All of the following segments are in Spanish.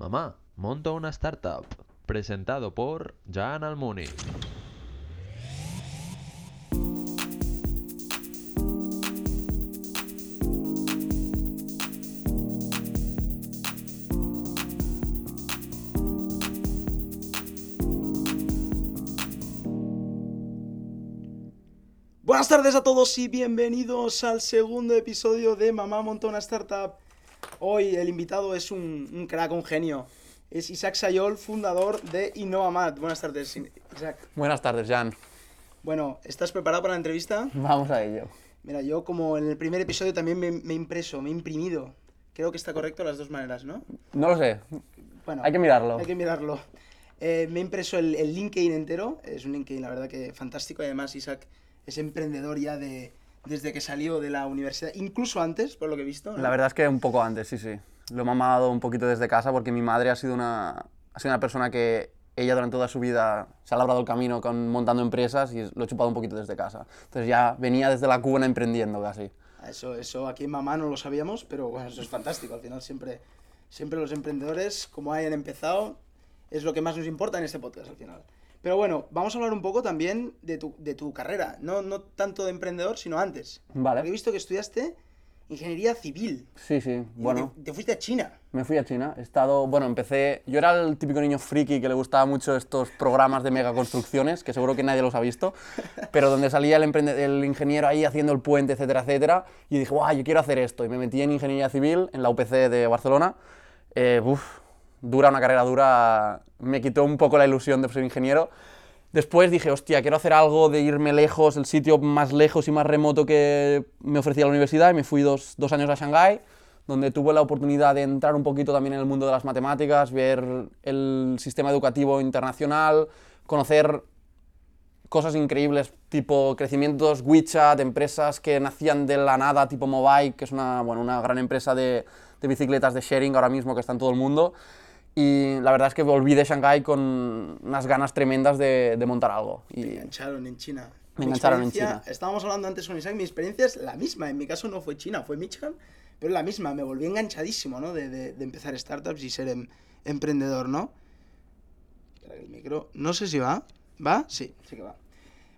Mamá, monto una startup. Presentado por Jan Almuni. Buenas tardes a todos y bienvenidos al segundo episodio de Mamá Montó una Startup. Hoy el invitado es un, un crack, un genio. Es Isaac Sayol, fundador de InnovaMat. Buenas tardes, Isaac. Buenas tardes, Jan. Bueno, ¿estás preparado para la entrevista? Vamos a ello. Mira, yo como en el primer episodio también me, me he impreso, me he imprimido. Creo que está correcto las dos maneras, ¿no? No lo sé. Bueno, Hay que mirarlo. Hay que mirarlo. Eh, me he impreso el, el LinkedIn entero. Es un LinkedIn, la verdad que fantástico. Y además, Isaac es emprendedor ya de, desde que salió de la universidad, incluso antes, por lo que he visto. ¿no? La verdad es que un poco antes, sí, sí. Lo he mamado un poquito desde casa porque mi madre ha sido una, ha sido una persona que ella durante toda su vida se ha labrado el camino con, montando empresas y lo he chupado un poquito desde casa. Entonces ya venía desde la cuna emprendiendo casi. Eso, eso aquí en Mamá no lo sabíamos, pero bueno, eso es fantástico. Al final siempre, siempre los emprendedores, como hayan empezado, es lo que más nos importa en este podcast al final. Pero bueno, vamos a hablar un poco también de tu, de tu carrera, no, no tanto de emprendedor, sino antes. Vale. Porque he visto que estudiaste ingeniería civil. Sí, sí. Y Bueno, Te, te fuiste a China. me fui a China. He estado, bueno, empecé... Yo era el típico niño friki que le gustaba mucho estos programas de megaconstrucciones, que seguro que nadie los ha visto, pero donde salía el, emprende- el ingeniero ahí haciendo el puente, etcétera, etcétera, y dije, guau, yo quiero hacer esto. Y me metí en ingeniería civil en la UPC de Barcelona. Eh, uf, dura, una carrera dura, me quitó un poco la ilusión de ser ingeniero. Después dije, hostia, quiero hacer algo de irme lejos, el sitio más lejos y más remoto que me ofrecía la universidad, y me fui dos, dos años a Shanghái, donde tuve la oportunidad de entrar un poquito también en el mundo de las matemáticas, ver el sistema educativo internacional, conocer cosas increíbles, tipo crecimientos WeChat, empresas que nacían de la nada, tipo Mobike, que es una, bueno, una gran empresa de, de bicicletas de sharing ahora mismo que está en todo el mundo. Y la verdad es que volví de Shanghái con unas ganas tremendas de, de montar algo. Me engancharon en China. Me engancharon en China. Estábamos hablando antes con Isaac, mi experiencia es la misma. En mi caso no fue China, fue Michigan, pero es la misma. Me volví enganchadísimo, ¿no? De, de- de empezar startups y ser em- emprendedor, ¿no? El micro, no sé si va. ¿Va? Sí, sí que va.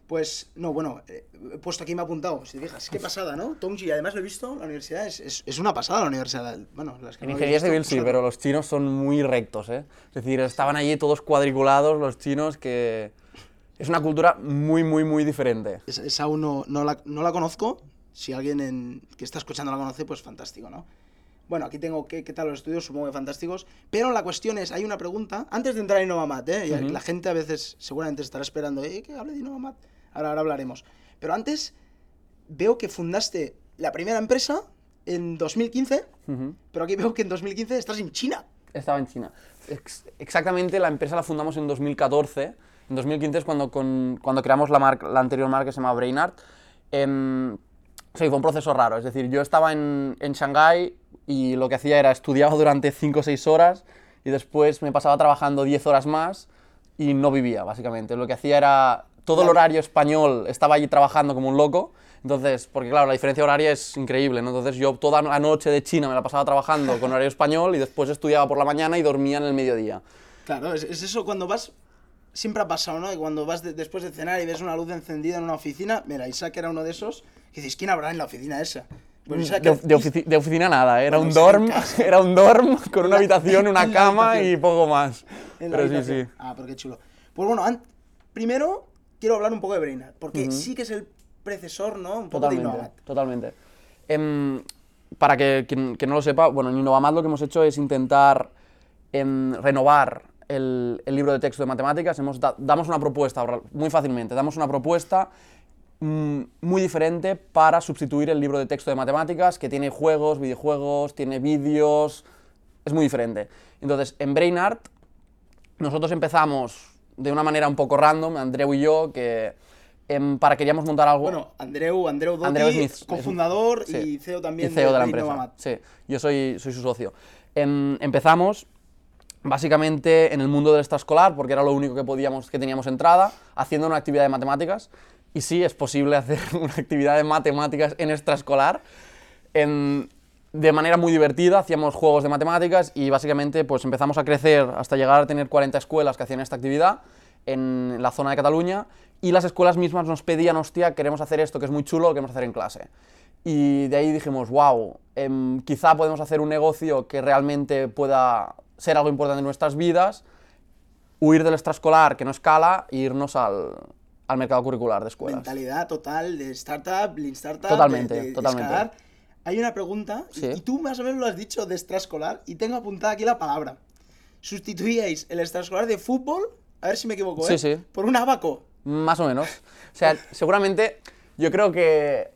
Pues, no, bueno, eh, he puesto aquí, me ha apuntado. Si te fijas, qué pasada, ¿no? Tongji, además lo he visto, la universidad es, es, es una pasada la universidad. Bueno, las que en no he ingeniería visto, civil sí, pero los chinos son muy rectos, ¿eh? Es decir, estaban allí todos cuadriculados los chinos que... Es una cultura muy, muy, muy diferente. Esa, esa aún no, no la, no la conozco. Si alguien en- que está escuchando la conoce, pues fantástico, ¿no? Bueno, aquí tengo qué, qué tal los estudios, supongo que fantásticos. Pero la cuestión es, hay una pregunta, antes de entrar en Innovamat, ¿eh? La gente a veces seguramente estará esperando, ¿eh? Que hable de Innovamat. Ahora, ahora hablaremos. Pero antes, veo que fundaste la primera empresa en 2015, Ujú. pero aquí veo que en 2015 estás en China. Estaba en China. Ex- exactamente, la empresa la fundamos en 2014. En 2015 es cuando, con- cuando creamos la, marca, la anterior marca que se llama Brainart. Em, sí, fue un proceso raro. Es decir, yo estaba en, en Shanghái y lo que hacía era estudiaba durante 5 o 6 horas y después me pasaba trabajando 10 horas más y no vivía, básicamente. Lo que hacía era todo el horario español, estaba allí trabajando como un loco. Entonces, porque claro, la diferencia horaria es increíble, ¿no? Entonces yo toda la noche de China me la pasaba trabajando con horario español y después estudiaba por la mañana y dormía en el mediodía. Claro, es, es eso cuando vas. Siempre ha pasado, ¿no? Que cuando vas de- después de cenar y ves una luz encendida en una oficina. Mira, Isaac era uno de esos. Que dices, ¿quién habrá en la oficina esa? Pues Isaac. De, de ofici- de oficina nada, era Bueno, un dorm, era un dorm con una habitación, una cama y poco más. Pero sí, sí. Ah, pero qué chulo. Pues bueno, primero quiero hablar un poco de Brainerd. Porque sí que es el precesor, ¿no? Un poco de Totalmente, Innovat. totalmente. Em, para que quien, que no lo sepa, bueno, en Innovamat lo que hemos hecho es intentar em, renovar el, el libro de texto de matemáticas. Hemos da- damos una propuesta, muy fácilmente, damos una propuesta mm, muy diferente para sustituir el libro de texto de matemáticas, que tiene juegos, videojuegos, tiene vídeos, es muy diferente. Entonces, en Brainart, nosotros empezamos de una manera un poco random, Andreu y yo, que em, para queríamos montar algo... Bueno, Andreu, Andreu Dotti, Andreu es- cofundador sí. y CEO también Y CEO de, la de empresa. Innovamat. Sí, yo soy, soy su socio. Em, empezamos básicamente en el mundo del extraescolar, porque era lo único que podíamos, que teníamos entrada, haciendo una actividad de matemáticas. Y sí, es posible hacer una actividad de matemáticas en extraescolar. En- de manera muy divertida, hacíamos juegos de matemáticas y básicamente pues empezamos a crecer hasta llegar a tener 40 escuelas que hacían esta actividad en la zona de Cataluña y las escuelas mismas nos pedían, hostia, queremos hacer esto que es muy chulo, lo queremos hacer en clase. Y de ahí dijimos, wow, quizá podemos hacer un negocio que realmente pueda ser algo importante en nuestras vidas, huir del extraescolar que no escala e irnos al, al mercado curricular de escuelas. Mentalidad total de startup, lean startup. Totalmente, de- de- de totalmente. escalar. Hay una pregunta, y- Sí. y tú más o menos lo has dicho de extraescolar, y tengo apuntada aquí la palabra. ¿Sustituíais el extraescolar de fútbol, a ver si me equivoco, Sí, ¿eh? sí. por un abaco? Más o menos. O sea, seguramente, yo creo que.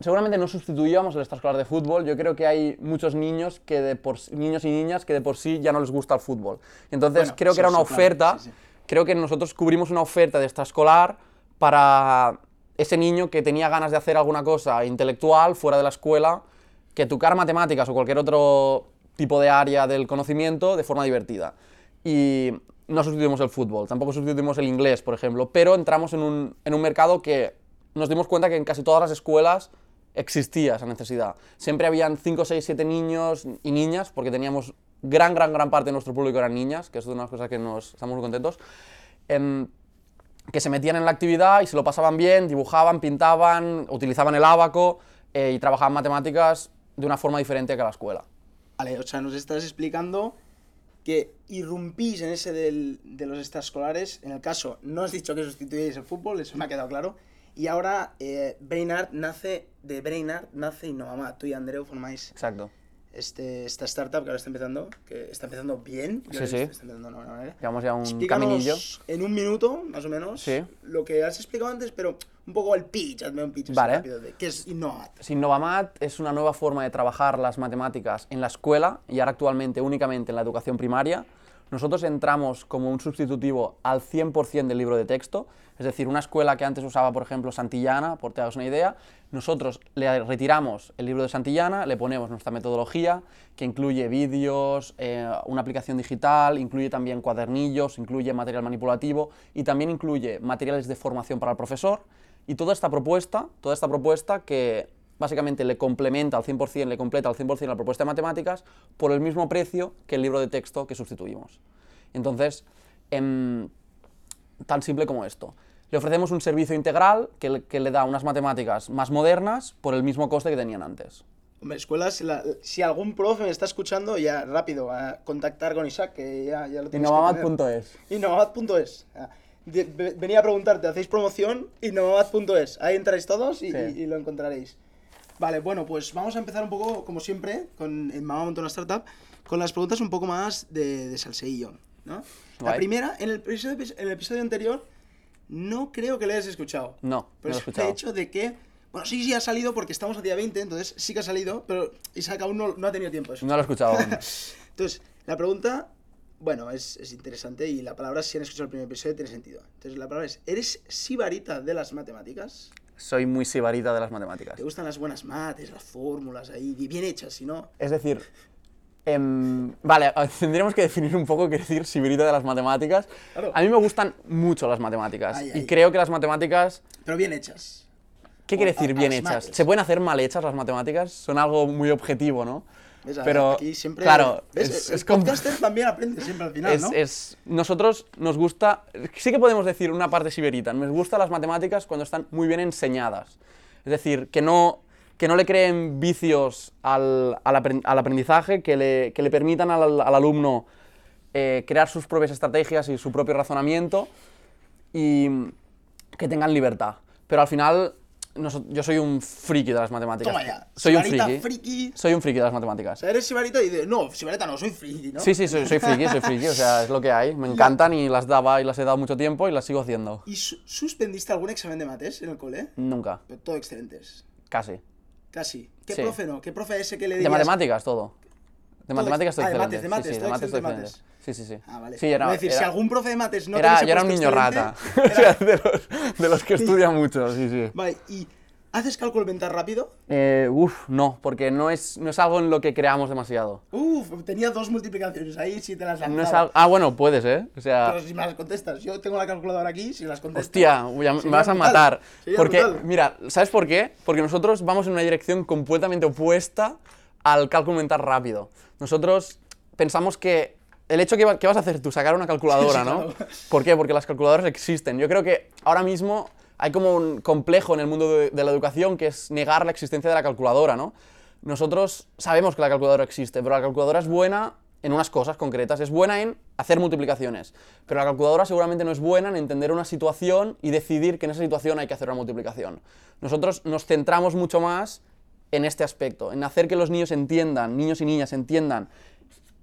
Seguramente no sustituíamos el extraescolar de fútbol. Yo creo que hay muchos niños, que de por, sí- niños y niñas que de por sí ya no les gusta el fútbol. Entonces, Bueno, creo sí, que era una claro, oferta. sí, sí. Creo que nosotros cubrimos una oferta de extraescolar para ese niño que tenía ganas de hacer alguna cosa intelectual fuera de la escuela, que tocar matemáticas o cualquier otro tipo de área del conocimiento de forma divertida. Y no sustituimos el fútbol, tampoco sustituimos el inglés, por ejemplo, pero entramos en un, en un mercado que nos dimos cuenta que en casi todas las escuelas existía esa necesidad. Siempre habían 5, 6, 7 niños y niñas, porque teníamos gran, gran, gran parte de nuestro público eran niñas, que es una de las cosas que nos estamos muy contentos, em, que se metían en la actividad y se lo pasaban bien, dibujaban, pintaban, utilizaban el ábaco eh, y trabajaban matemáticas de una forma diferente que la escuela. Vale, o sea, nos estás explicando que irrumpís en ese de los extraescolares. En el caso, no has dicho que sustituyéis el fútbol, eso me ha quedado claro. Y ahora, eh, Brainart nace, de Brainart nace Innovamad. Tú y Andreu formáis Exacto. este, esta startup que ahora está empezando, que está empezando bien. Sí, sí. Está empezando de una manera. Llevamos ya un Explícanos caminillo. en un minuto, más o menos, Sí. lo que has explicado antes, pero un poco el pitch, hazme un pitch Vale. rápido de qué es Innovad. Innovamat es una nueva forma de trabajar las matemáticas en la escuela y ahora actualmente únicamente en la educación primaria. Nosotros entramos como un sustitutivo al 100% del libro de texto, es decir, una escuela que antes usaba, por ejemplo, Santillana, por te hagas una idea, nosotros le retiramos el libro de Santillana, le ponemos nuestra metodología, que incluye vídeos, eh, una aplicación digital, incluye también cuadernillos, incluye material manipulativo y también incluye materiales de formación para el profesor y toda esta propuesta, toda esta propuesta que básicamente le complementa al 100%, le completa al 100% la propuesta de matemáticas por el mismo precio que el libro de texto que sustituimos. Entonces, em, tan simple como esto. Le ofrecemos un servicio integral que le, que le da unas matemáticas más modernas por el mismo coste que tenían antes. Hombre, escuelas, la- si algún profe me está escuchando, ya rápido, a contactar con Isaac, que ya, ya lo tienes. Innovamat.es. Innovad.es. Ah, Venía a preguntarte, ¿hacéis promoción? Innovad.es. Ahí entráis todos y, Sí. y- y lo encontraréis. Vale, bueno, pues vamos a empezar un poco, como siempre, con en Mamá Montó una Startup, con las preguntas un poco más de, de salseillo, ¿no? La primera, en el, episodio, en el episodio anterior, no creo que le hayas escuchado. No, no Pero lo he escuchado. el hecho de que, bueno, sí, sí ha salido porque estamos a día 20, entonces sí que ha salido, pero Isaac aún no, no ha tenido tiempo. No lo he escuchado aún. entonces, la pregunta, bueno, es, es interesante y la palabra, si han escuchado el primer episodio, tiene sentido. Entonces, la palabra es, ¿eres sibarita de las matemáticas? Soy muy sibarita de las matemáticas. ¿Te gustan las buenas mates, las fórmulas ahí, bi- bien hechas, si no? Es decir, em, vale, tendríamos que definir un poco qué decir sibarita de las matemáticas. Claro. A mí me gustan mucho las matemáticas Ay, y ay. creo que las matemáticas Pero bien hechas. ¿Qué quiere O a- decir a bien hechas? mates. ¿Se pueden hacer mal hechas las matemáticas? Son algo muy objetivo, ¿no? ¿Ves? Pero, aquí siempre, claro, ¿ves? es, el es com- podcaster también aprende siempre al final, es- ¿no? es- nosotros nos gusta, sí que podemos decir una parte siberita, nos gustan las matemáticas cuando están muy bien enseñadas. Es decir, que no, que no le creen vicios al, al apren- al aprendizaje, que le, que le permitan al, al alumno eh, crear sus propias estrategias y su propio razonamiento y que tengan libertad. Pero al final, noso- yo soy un friki de las matemáticas. Toma ya. Soy un friki. friki. Soy un friki de las O matemáticas. sea, eres sibarita y dices, no, sibarita no, soy friki, ¿no? Sí, sí, soy, soy friki, soy friki, o sea, es lo que hay. Me encantan y las daba y las he dado mucho tiempo y las sigo haciendo. ¿Y su- suspendiste algún examen de mates en el cole? Nunca, Pero todo excelentes. casi. Casi. ¿Qué Sí. profe no? ¿Qué profe ese que le De dirías? matemáticas, todo. De Todo matemáticas estoy ah, de mates, de mates, sí, sí, todo de mates de excelente. Sí, sí, sí. Ah, vale. Sí, era, es decir, si era- algún profe de mates no era- yo era un niño rata. era- de los, de los que estudian mucho, sí, sí. Vale, ¿y haces cálculo mental rápido? Eh, uf, no, porque no es, no es algo en lo que creamos demasiado. Uf, tenía dos multiplicaciones ahí, si te las No es lanzaba. algo- ah, bueno, puedes, ¿eh? O sea, Pero si me las contestas, yo tengo la calculadora aquí, si las contestas... Hostia, ya me vas a matar. sería Porque, brutal. mira, ¿sabes por qué? Porque nosotros vamos en una dirección completamente opuesta al cálculo mental rápido. Nosotros pensamos que el hecho que, va- que vas a hacer tú, sacar una calculadora, Sí, ¿no? claro. ¿Por qué? Porque las calculadoras existen. Yo creo que ahora mismo hay como un complejo en el mundo de, la educación que es negar la existencia de la calculadora, ¿no? Nosotros sabemos que la calculadora existe, pero la calculadora es buena en unas cosas concretas. Es buena en hacer multiplicaciones, pero la calculadora seguramente no es buena en entender una situación y decidir que en esa situación hay que hacer una multiplicación. Nosotros nos centramos mucho más en este aspecto, en hacer que los niños entiendan, niños y niñas entiendan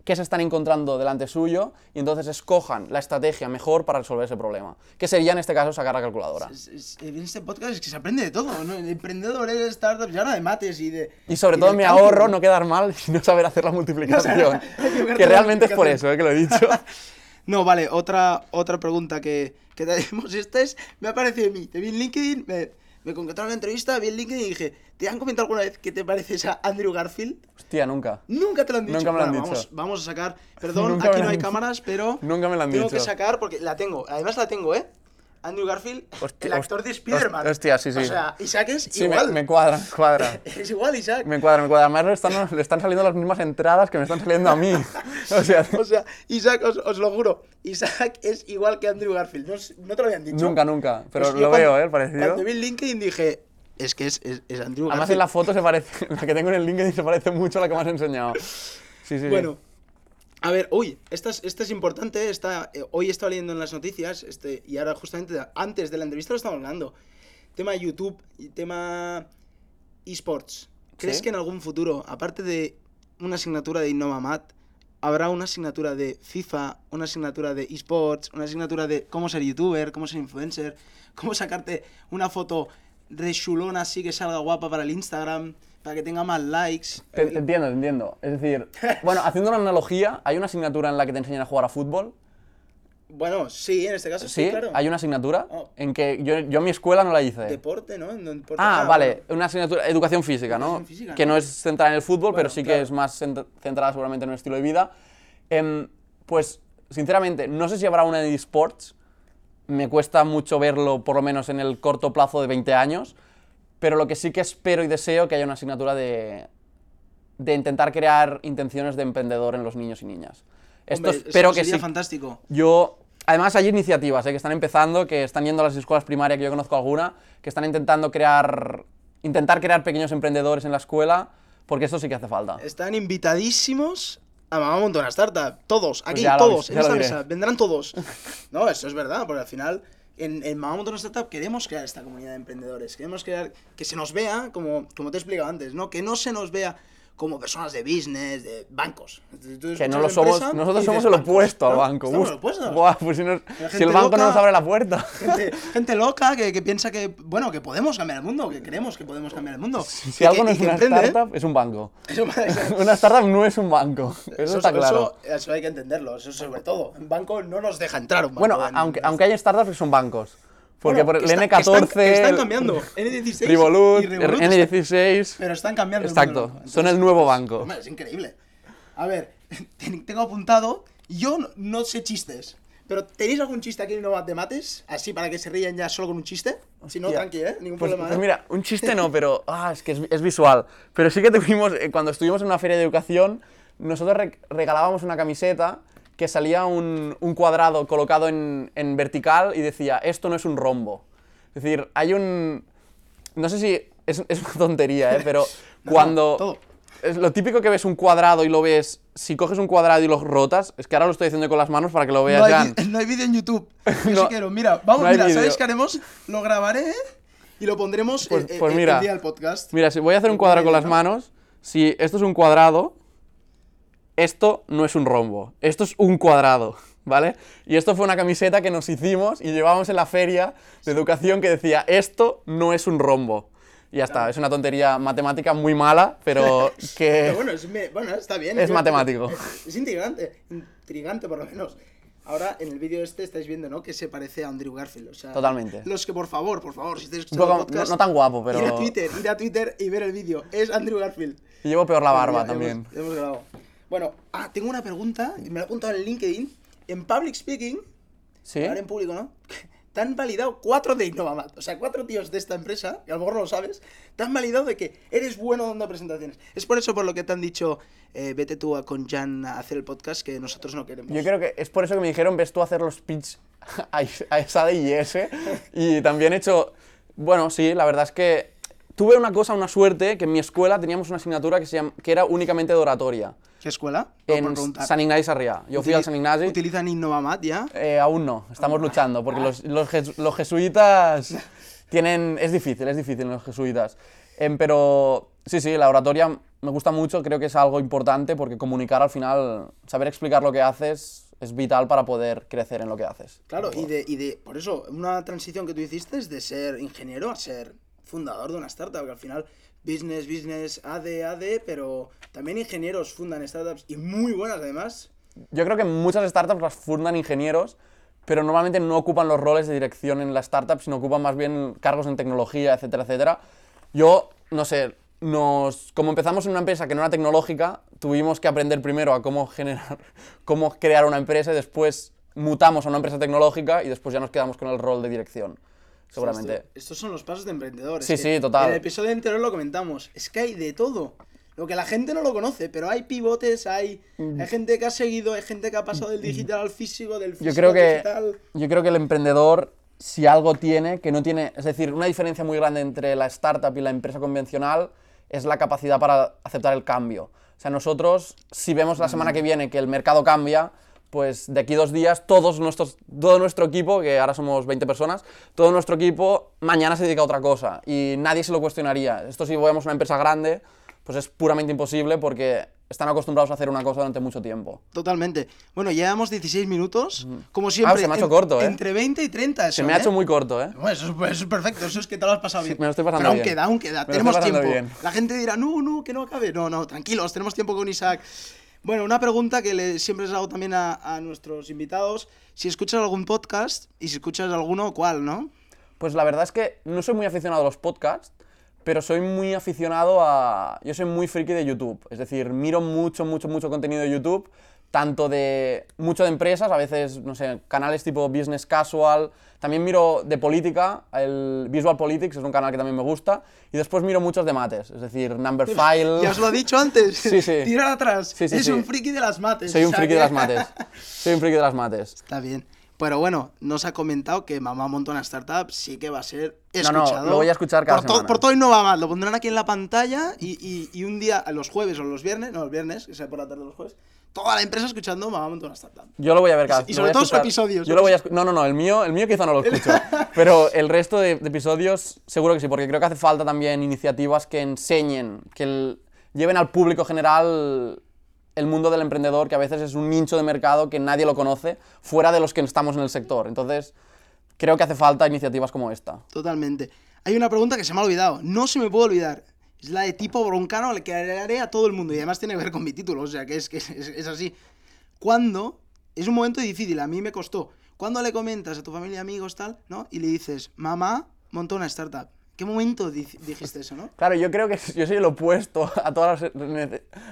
qué se están encontrando delante suyo y entonces escojan la estrategia mejor para resolver ese problema. Que sería en este caso sacar la calculadora. En este podcast es que se aprende de todo, ¿no? De emprendedores, startups, ya no de mates y de... Y sobre y todo me ahorro no quedar mal y no saber hacer la multiplicación. que realmente es por eso eh, que lo he dicho. No, vale, otra, otra pregunta que, que tenemos. Esta es, me ha parecido a mí. Te vi en LinkedIn, me, me concretaron una entrevista, vi en LinkedIn y dije, ¿te han comentado alguna vez que te pareces a Andrew Garfield? Hostia, nunca. Nunca te lo han dicho. Nunca me lo han Bueno, dicho. Vamos, vamos a sacar, perdón, Nunca aquí no hay cámaras, pero Nunca me lo han tengo dicho. que sacar porque la tengo. Además la tengo, ¿eh? Andrew Garfield, Hostia, el actor de Spider-Man. hostia, sí, sí. O sea, Isaac es Sí, me, igual. me cuadra, me cuadra. Es igual, Isaac. Me cuadra, me cuadra. Además le están, le están saliendo las mismas entradas que me están saliendo a mí. O sea, O sea, Isaac, os, os lo juro, Isaac es igual que Andrew Garfield. No, no te lo habían dicho. nunca, nunca. Pero Pues lo cuando- veo, ¿eh? Parecido. Cuando vi el LinkedIn dije, es que es, es, es Andrew Además Garfield. en la foto se parece, la que tengo en el LinkedIn se parece mucho a la que me has enseñado. Sí, sí, sí. A ver, uy, esta es, esta es importante. Esta, eh, hoy he estado leyendo en las noticias este, y ahora justamente antes de la entrevista lo estamos hablando. Tema YouTube y tema esports. ¿Crees Sí. que en algún futuro, aparte de una asignatura de Innovamat, habrá una asignatura de FIFA, una asignatura de esports, una asignatura de cómo ser youtuber, cómo ser influencer, cómo sacarte una foto re chulona así que salga guapa para el Instagram, para que tenga más likes? Te, te entiendo, te entiendo. Es decir, bueno, haciendo una analogía, hay una asignatura en la que te enseñan a jugar a fútbol. Bueno, sí, en este caso sí, Sí, claro. hay una asignatura Oh. en que yo, yo en mi escuela no la hice. Deporte, ¿no? Deporte- Ah, vale, bueno. una asignatura, educación física, ¿no? Educación física, que ¿no? no es centrada en el fútbol, pero Bueno, sí que claro. es más cent- centrada seguramente en un estilo de vida. Em, pues, sinceramente, no sé si habrá una de esports. Me cuesta mucho verlo, por lo menos en el corto plazo de 20 años. Pero lo que sí que espero y deseo que haya una asignatura de, de intentar crear intenciones de emprendedor en los niños y niñas. Esto Hombre, espero eso que sería sí. fantástico. Yo, además hay iniciativas eh, que están empezando, que están yendo a las escuelas primarias, que yo conozco alguna, que están intentando crear, intentar crear pequeños emprendedores en la escuela, porque eso sí que hace falta. Están invitadísimos a Mamá Montona Startup. Todos, aquí, Pues lo todos, en esta mesa. Vendrán todos. No, eso es verdad, porque al final en, en Mamá Montona Startup queremos crear esta comunidad de emprendedores. Queremos crear que se nos vea, como, como te he explicado antes, ¿no? Que no se nos vea como personas de business, de bancos. Tú Que no lo somos, nosotros somos el bancos, opuesto al banco. Estamos Uf, opuestos. buah, pues si, nos- el banco no nos abre la puerta. Gente, gente loca que, que piensa que, bueno, que podemos cambiar el mundo, que creemos que podemos cambiar el mundo. Si que- algo no es una emprende, startup, es un banco. Una startup no es un banco. Eso, está claro. Eso, eso hay que entenderlo, eso sobre todo. Un banco no nos deja entrar un banco. bueno, en- aunque, aunque hay startups que son bancos. Porque Bueno, por el que está- N14. que están, están cambiando. N16 Revolut, y Revolut N16. Pero están cambiando. el Exacto, del banco. son el Entonces, nuevo pues, banco. hombre, es increíble. A ver, ten- tengo apuntado. Yo no, no sé chistes. Pero ¿tenéis algún chiste aquí en Innovat de mates? Así para que se rían ya solo con un chiste. Si no, tranqui, ¿eh? Ningún Pues, problema. pues ¿eh? mira, un chiste no, pero ah, es que es, es visual. Pero sí que tuvimos, eh, cuando estuvimos en una feria de educación, nosotros re- regalábamos una camiseta que salía un, un cuadrado colocado en, en vertical y decía, esto no es un rombo. Es decir, hay un... No sé si es, es una tontería, ¿eh? pero No, cuando... todo. Es lo típico que ves un cuadrado y lo ves, si coges un cuadrado y lo rotas, es que ahora lo estoy haciendo con las manos para que lo veas, No hay, Jan. no hay vídeo en YouTube. Yo No. sí quiero. Mira, vamos, No mira, vídeo. ¿sabéis qué haremos? Lo grabaré y lo pondremos Pues- eh, pues eh, mira. el día del podcast. Mira, si voy a hacer un cuadrado con las manos, si esto es un cuadrado, esto no es un rombo, esto es un cuadrado, ¿vale? Y esto fue una camiseta que nos hicimos y llevábamos en la feria de educación que decía, esto no es un rombo. Y ya está, es una tontería matemática muy mala, pero que... Pero bueno, es, me- bueno, está bien. Es divertido. matemático. Es, es intrigante, intrigante por lo menos. Ahora, en el vídeo este estáis viendo, ¿no? Que se parece a Andrew Garfield. O sea, Totalmente. Los que, por favor, por favor, si estáis escuchando el podcast... no, no tan guapo, pero... Ir a Twitter, ir a Twitter y ver el vídeo. Es Andrew Garfield. Y llevo peor la barba también. Hemos, hemos grabado. Bueno, ah, tengo una pregunta, y me la he apuntado en LinkedIn. En public speaking, ¿Sí? hablar en público, ¿no? te han validado cuatro de Innovamat. O sea, cuatro tíos de esta empresa, que a lo mejor no lo sabes, te han validado de que eres bueno dando presentaciones. Es por eso por lo que te han dicho, eh, vete tú a, con Jan a hacer el podcast, que nosotros no queremos. Yo creo que es por eso que me dijeron, ves tú a hacer los pitch a, a esa de IS. Y también he hecho, bueno, sí, la verdad es que tuve una cosa, una suerte, que en mi escuela teníamos una asignatura que, se llama- que era únicamente de oratoria. ¿Qué escuela? En. San Ignasi Sarriá. Yo fui al San Ignasi. ¿Utilizan Innovamat ya? Eh, aún no, estamos luchando, porque los, los, jes- los jesuitas tienen... Es difícil, es difícil los jesuitas. Em, pero sí, sí, la oratoria me gusta mucho, creo que es algo importante porque comunicar al final, saber explicar lo que haces es vital para poder crecer en lo que haces. Claro, y de, y de, por eso, una transición que tú hiciste es de ser ingeniero a ser fundador de una startup, que al final, business, business, AD, AD, pero también ingenieros fundan startups y muy buenas además. Yo creo que muchas startups las fundan ingenieros, pero normalmente no ocupan los roles de dirección en la startup, sino ocupan más bien cargos en tecnología, etcétera, etcétera. Yo, no sé, nos, como empezamos en una empresa que no era tecnológica, tuvimos que aprender primero a cómo generar, cómo crear una empresa y después mutamos a una empresa tecnológica y después ya nos quedamos con el rol de dirección, seguramente. Esto- estos son los pasos de emprendedores. Sí, sí, total. En el episodio anterior lo comentamos. Es que hay de todo. Lo que la gente no lo conoce, pero hay pivotes, hay, Mm. hay gente que ha seguido, hay gente que ha pasado del digital al físico, del físico Yo creo que digital. yo creo que el emprendedor si algo tiene que no tiene, es decir, una diferencia muy grande entre la startup y la empresa convencional es la capacidad para aceptar el cambio. O sea, nosotros si vemos la semana que viene que el mercado cambia, pues de aquí dos días todos nuestros todo nuestro equipo, que ahora somos 20 personas, todo nuestro equipo mañana se dedica a otra cosa y nadie se lo cuestionaría. Esto si vemos una empresa grande, pues es puramente imposible porque están acostumbrados a hacer una cosa durante mucho tiempo. Totalmente. Bueno, llevamos 16 minutos. Como siempre. Ah, se me ha hecho en- corto, ¿eh? Entre 20 y 30. Se me ha ¿eh? hecho muy corto, ¿eh? Bueno, eso, es- eso es perfecto, eso es que te lo has pasado bien. me lo estoy pasando Pero aún bien. queda, aún queda, Me lo tenemos tiempo. bien. La gente dirá, no, no, que no acabe. No, no, tranquilos, tenemos tiempo con Isaac. Bueno, una pregunta que le, siempre les hago también a, a nuestros invitados. Si escuchas algún podcast y si escuchas alguno, ¿cuál, no? Pues la verdad es que no soy muy aficionado a los podcasts, pero soy muy aficionado a... Yo soy muy friki de YouTube, es decir, miro mucho, mucho, mucho contenido de YouTube, tanto de... mucho de empresas, a veces, no sé, canales tipo Business Casual, también miro de política, el Visual Politics es un canal que también me gusta, y después miro muchos de mates, es decir, Number File... Ya os lo he dicho antes. Sí, sí. Tirar atrás. Sí, sí, es sí. un friki de las mates. Soy un friki de las mates, soy un friki de las mates. Está bien. Pero bueno, nos ha comentado que Mamá monta una startup, sí que va a ser No, no, escuchado. lo voy a escuchar cada por, to- por todo y no va mal, lo pondrán aquí en la pantalla y, y- y un día, los jueves o los viernes, no, los viernes, que sea por la tarde los jueves, toda la empresa escuchando Mamá monta una. Yo lo voy a ver cada Y sobre todo su escuchar. episodio, Yo lo voy a No, no, no, el mío, el mío quizá no lo escucho. pero el resto de, de episodios seguro que sí, porque creo que hace falta también iniciativas que enseñen, que el- lleven al público general el mundo del emprendedor, que a veces es un nicho de mercado que nadie lo conoce, fuera de los que estamos en el sector. Entonces, creo que hace falta iniciativas como esta. Totalmente. Hay una pregunta que se me ha olvidado, no se me puede olvidar. Es la de tipo broncano, la que haré a todo el mundo y además tiene que ver con mi título, o sea que es, que es, así. Cuando, es un momento difícil, a mí me costó, cuando le comentas a tu familia, amigos, tal, ¿no? Y le dices, mamá, montó una startup. ¿Qué momento di- dijiste eso, no? Claro, yo creo que yo soy el opuesto a todas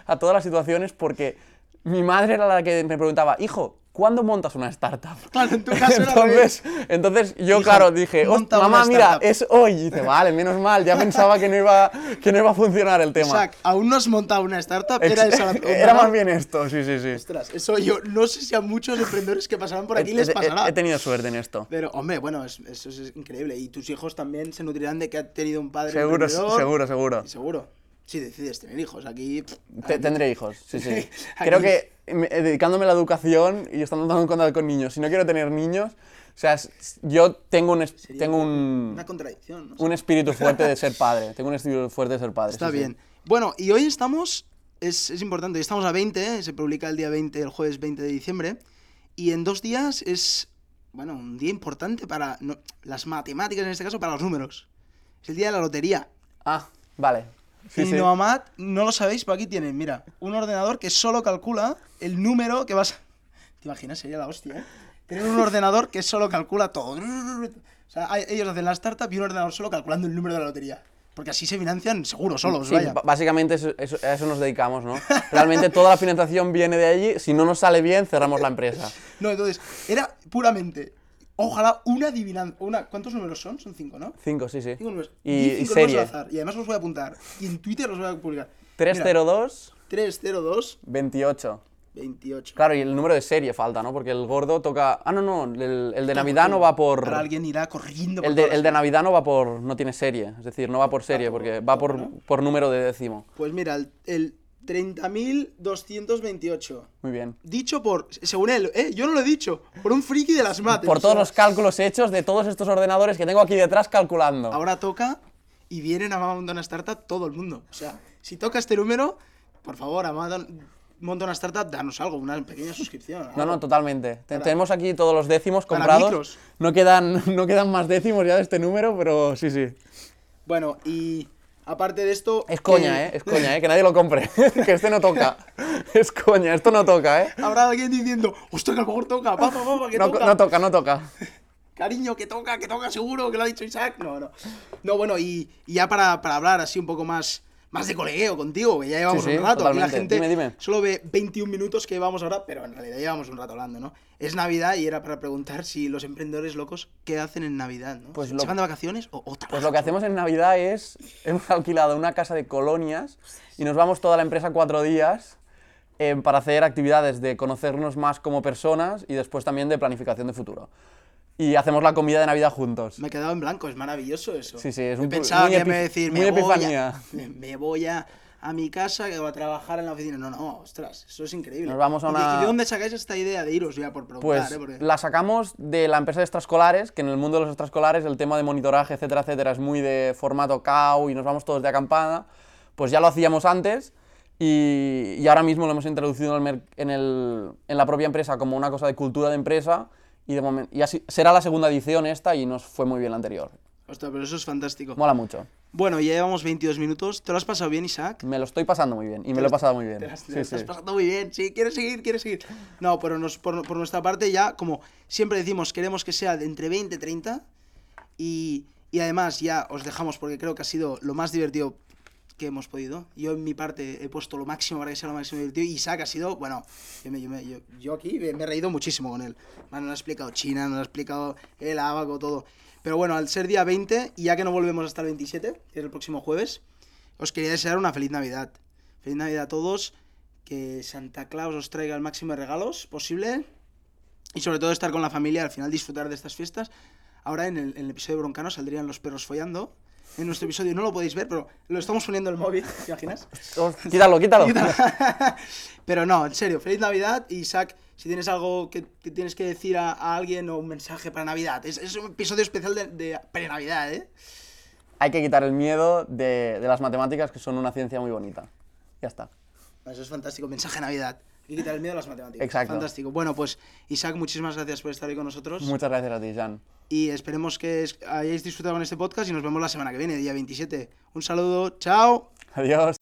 a todas las situaciones porque mi madre era la que me preguntaba, hijo, ¿cuándo montas una startup? Claro, en tu caso era al entonces, entonces yo, Hijo, claro, dije, monta "Host- una mamá, mira, startup". es hoy. Y dice, vale, menos mal, ya pensaba que no iba, que no iba a funcionar el tema. Isaac, aún no has montado una startup, era esa era más bien esto, sí, sí, sí. Ostras, eso yo no sé si a muchos emprendedores que pasaban por aquí He- les he- pasará. he tenido suerte en esto. Pero, hombre, bueno, es- eso es increíble. Y tus hijos también se nutrirán de que ha tenido un padre Seguro, seguro, seguro. Seguro. Si decides tener hijos, aquí... Te- tendré hijos, sí, sí. Aquí- Creo que eh, dedicándome a la educación y estando en cuenta con niños, si no quiero tener niños, o sea, yo tengo un, Sería tengo un, Una contradicción, ¿no? un espíritu fuerte de ser padre. Tengo un espíritu fuerte de ser padre. Está sí, sí. bien. Bueno, y hoy estamos... Es, es importante, hoy estamos a 20, ¿eh? se publica el día 20, el jueves 20 de diciembre. Y en dos días es, bueno, un día importante para no- las matemáticas, en este caso, para los números. Es el día de la lotería. Ah, vale. Sí, y sí. Noamat, no lo sabéis, pero aquí tienen, mira, un ordenador que solo calcula el número que vas a... ¿Te imaginas? Sería la hostia, ¿eh? Tener un ordenador que solo calcula todo. O sea, hay- ellos hacen la startup y un ordenador solo calculando el número de la lotería. Porque así se financian seguro solos, Sí, vaya. básicamente eso- eso- a eso nos dedicamos, ¿no? Realmente toda la financiación viene de allí. Si no nos sale bien, cerramos la empresa. No, entonces, era puramente Ojalá una adivinanza. Una, ¿Cuántos números son? Son cinco, ¿no? Cinco, sí, sí. Cinco números. Y, y cinco serie. al azar. Y además los voy a apuntar. Y en Twitter los voy a publicar. 302 302 28. 28. Claro, y el número de serie falta, ¿no? Porque el gordo toca. Ah, no, no. El, el de Navidad no va por. Ahora alguien irá corriendo por El de, el Navidad no va por. No tiene serie. Es decir, no va por serie, por- porque va por, por número de décimo. Pues mira, el, el 30.228. Muy bien. Dicho por, según él, eh, yo no lo he dicho, por un friki de las mates. Por todos los cálculos hechos de todos estos ordenadores que tengo aquí detrás calculando. Ahora toca y vienen a Montona Startup todo el mundo. O sea, si toca este número, por favor, a Montona Startup, danos algo, una pequeña suscripción. No, algo. no, totalmente. Te- Para- Tenemos aquí todos los décimos comprados. No quedan, no quedan más décimos ya de este número, pero sí, sí. Bueno, y aparte de esto... Es coña, ¿eh? Es coña, ¿eh? Que nadie lo compre. que este no toca. Es coña, esto no toca, ¿eh? Habrá alguien diciendo, hostia, que a lo mejor toca, papá, papá, que No, toca. no toca, no toca. Cariño, que toca, que toca seguro, que lo ha dicho Isaac. No, no. No, bueno, y, y ya para, para hablar así un poco más, más de colegueo contigo, que ya llevamos Sí, sí, un rato. Aquí la totalmente. gente Dime, dime. solo ve 21 minutos que llevamos ahora, pero en realidad llevamos un rato hablando, ¿no? Es Navidad y era para preguntar si los emprendedores locos, ¿qué hacen en Navidad, no? Pues ¿Se lo- van de vacaciones o, o Pues lo que hacemos en Navidad es, hemos alquilado una casa de colonias y nos vamos toda la empresa cuatro días eh, para hacer actividades de conocernos más como personas y después también de planificación de futuro. Y hacemos la comida de Navidad juntos. Me he quedado en blanco, es maravilloso eso. Sí, sí, es un- Pensaba que me iba a decir, me voy, a, me, voy a, a mi casa que voy a trabajar en la oficina. No, no, ostras, eso es increíble. Nos vamos a ¿Y de- una- ¿Y de dónde sacáis esta idea de iros ya por preguntar? Pues eh? Porque- la sacamos de la empresa de extraescolares, que en el mundo de los extraescolares el tema de monitoraje, etcétera, etcétera, es muy de formato CAU y nos vamos todos de acampada. Pues ya lo hacíamos antes y, y ahora mismo lo hemos introducido en, el mer- en, el- en la propia empresa como una cosa de cultura de empresa y, de momen- y así será la segunda edición esta y nos fue muy bien la anterior. Ostras, pero eso es fantástico. Mola mucho. Bueno, ya llevamos 22 minutos. ¿Te lo has pasado bien, Isaac? Me lo estoy pasando muy bien y me lo he pasado muy bien. Te lo Sí, estás sí. pasando muy bien. Sí, quieres seguir, quieres seguir. No, pero nos- por, por nuestra parte ya, como siempre decimos, queremos que sea de entre 20 y 30. Y, y además ya os dejamos porque creo que ha sido lo más divertido que hemos podido. Yo en mi parte he puesto lo máximo para que sea lo máximo divertido. Y Isaac ha sido, bueno, yo, me- yo me- yo- yo aquí me, me he reído muchísimo con él. Man, nos ha explicado China, nos ha explicado el abaco, todo. Pero bueno, al ser día 20, y ya que no volvemos hasta el 27, que es el próximo jueves, os quería desear una feliz Navidad. Feliz Navidad a todos. Que Santa Claus os traiga el máximo de regalos posible. Y sobre todo estar con la familia, al final disfrutar de estas fiestas. Ahora en el, en el episodio de Broncano saldrían los perros follando. En nuestro episodio no lo podéis ver, pero lo estamos poniendo en el móvil, ¿te imaginas? Oh, Quítalo, quítalo. pero no, en serio, feliz Navidad. Isaac, si tienes algo que, que tienes que decir a, a alguien o un mensaje para Navidad. Es, es un episodio especial de, de pre-Navidad, ¿eh? Hay que quitar el miedo de, de las matemáticas, que son una ciencia muy bonita. Ya está. Eso es fantástico, mensaje de Navidad. Hay que quitar el miedo a las matemáticas. Exacto. Fantástico. Bueno, pues Isaac, muchísimas gracias por estar hoy con nosotros. Muchas gracias a ti, Jan. Y esperemos que hayáis disfrutado con este podcast y nos vemos la semana que viene, día 27. Un saludo, chao. Adiós.